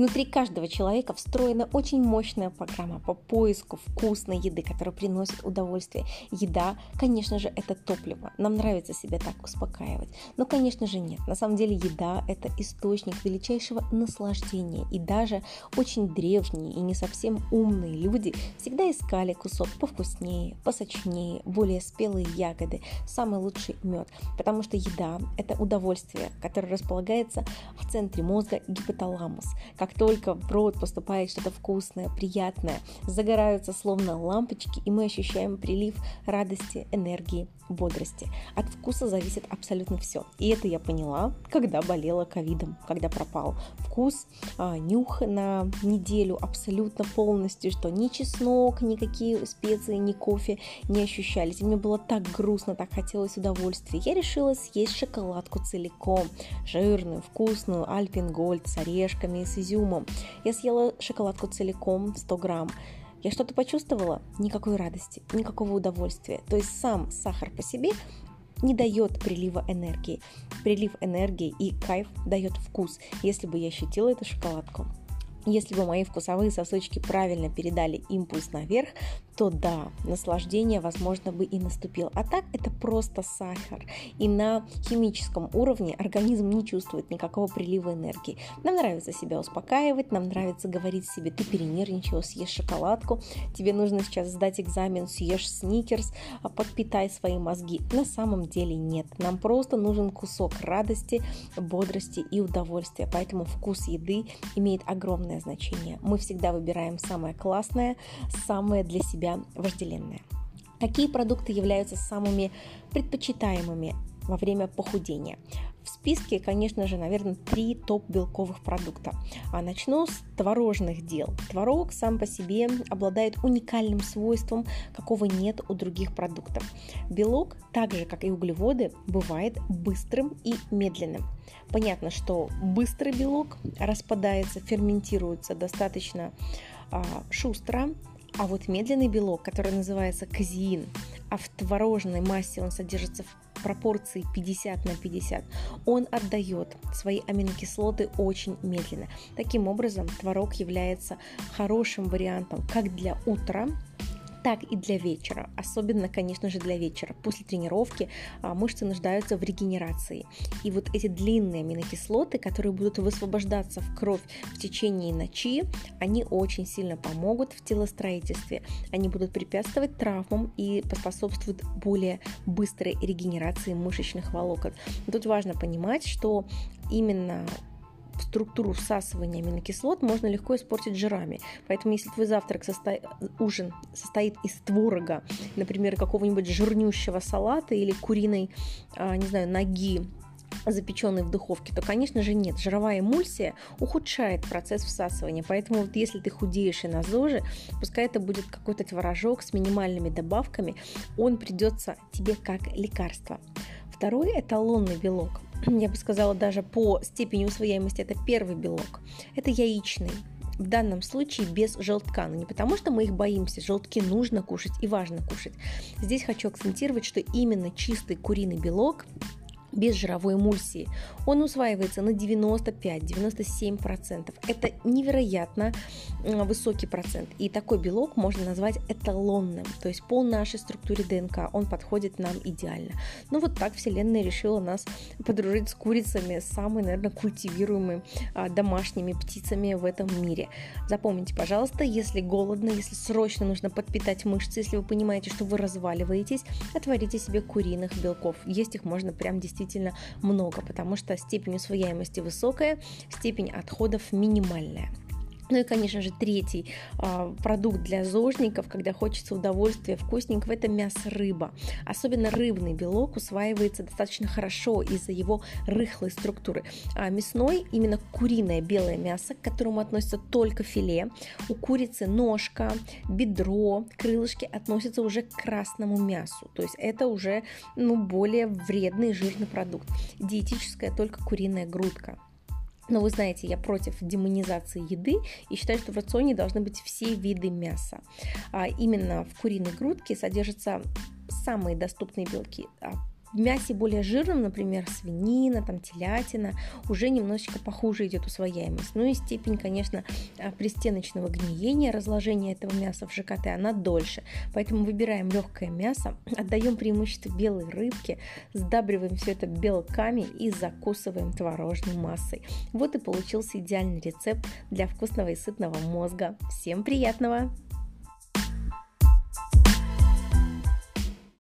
Внутри каждого человека встроена очень мощная программа по поиску вкусной еды, которая приносит удовольствие. Еда, конечно же, это топливо. Нам нравится себя так успокаивать. Но, конечно же, нет. На самом деле еда – это источник величайшего наслаждения. И даже очень древние и не совсем умные люди всегда искали кусок повкуснее, посочнее, более спелые ягоды, самый лучший мед. Потому что еда – это удовольствие, которое располагается в центре мозга гипоталамус. Как только в рот поступает что-то вкусное, приятное, загораются словно лампочки, и мы ощущаем прилив радости, энергии, бодрости. От вкуса зависит абсолютно все. И это я поняла, когда болела ковидом, когда пропал вкус, а, нюх на неделю абсолютно полностью, что ни чеснок, никакие специи, ни кофе не ощущались. И мне было так грустно, так хотелось удовольствия. Я решила съесть шоколадку целиком, жирную, вкусную, альпингольд с орешками и с изюмом. Я съела шоколадку целиком, 100 грамм. Я что-то почувствовала? Никакой радости, никакого удовольствия. То есть сам сахар по себе не дает прилива энергии. Прилив энергии и кайф дает вкус, если бы я ощутила эту шоколадку. Если бы мои вкусовые сосочки правильно передали импульс наверх, то да, наслаждение, возможно, бы и наступило. А так это просто сахар. И на химическом уровне организм не чувствует никакого прилива энергии. Нам нравится себя успокаивать, нам нравится говорить себе, ты перенервничал, съешь шоколадку, тебе нужно сейчас сдать экзамен, съешь сникерс, а подпитай свои мозги. На самом деле нет. Нам просто нужен кусок радости, бодрости и удовольствия. Поэтому вкус еды имеет огромное значение. Мы всегда выбираем самое классное, самое для себя себя вожделенное. Какие продукты являются самыми предпочитаемыми во время похудения? В списке, конечно же, наверное, три топ-белковых продукта. А начну с творожных дел. Творог сам по себе обладает уникальным свойством, какого нет у других продуктов. Белок, так же как и углеводы, бывает быстрым и медленным. Понятно, что быстрый белок распадается, ферментируется достаточно а, шустро, а вот медленный белок, который называется казеин, а в творожной массе он содержится в пропорции 50 на 50, он отдает свои аминокислоты очень медленно. Таким образом, творог является хорошим вариантом как для утра, так и для вечера. Особенно, конечно же, для вечера. После тренировки а, мышцы нуждаются в регенерации. И вот эти длинные аминокислоты, которые будут высвобождаться в кровь в течение ночи, они очень сильно помогут в телостроительстве. Они будут препятствовать травмам и поспособствуют более быстрой регенерации мышечных волокон. Тут важно понимать, что именно структуру всасывания аминокислот можно легко испортить жирами. Поэтому если твой завтрак, состо... ужин состоит из творога, например, какого-нибудь жирнющего салата или куриной, а, не знаю, ноги запеченный в духовке, то, конечно же, нет. Жировая эмульсия ухудшает процесс всасывания. Поэтому вот если ты худеешь и на ЗОЖе, пускай это будет какой-то творожок с минимальными добавками, он придется тебе как лекарство. Второй эталонный белок я бы сказала, даже по степени усвояемости, это первый белок. Это яичный. В данном случае без желтка. Но не потому, что мы их боимся. Желтки нужно кушать и важно кушать. Здесь хочу акцентировать, что именно чистый куриный белок без жировой эмульсии. Он усваивается на 95-97%. Это невероятно высокий процент. И такой белок можно назвать эталонным. То есть по нашей структуре ДНК он подходит нам идеально. Ну вот так Вселенная решила нас подружить с курицами, самыми, наверное, культивируемыми а, домашними птицами в этом мире. Запомните, пожалуйста, если голодно, если срочно нужно подпитать мышцы, если вы понимаете, что вы разваливаетесь, отварите себе куриных белков. Есть их можно прям действительно действительно много, потому что степень усвояемости высокая, степень отходов минимальная. Ну и, конечно же, третий э, продукт для зожников, когда хочется удовольствия вкусненького, это мясо-рыба. Особенно рыбный белок усваивается достаточно хорошо из-за его рыхлой структуры. А мясной, именно куриное белое мясо, к которому относится только филе. У курицы ножка, бедро, крылышки относятся уже к красному мясу. То есть это уже ну, более вредный жирный продукт. Диетическая только куриная грудка. Но вы знаете, я против демонизации еды и считаю, что в рационе должны быть все виды мяса. А именно в куриной грудке содержатся самые доступные белки. В мясе более жирном, например, свинина, там, телятина, уже немножечко похуже идет усвояемость. Ну и степень, конечно, а, пристеночного гниения, разложения этого мяса в ЖКТ, она дольше. Поэтому выбираем легкое мясо, отдаем преимущество белой рыбке, сдабриваем все это белками и закусываем творожной массой. Вот и получился идеальный рецепт для вкусного и сытного мозга. Всем приятного!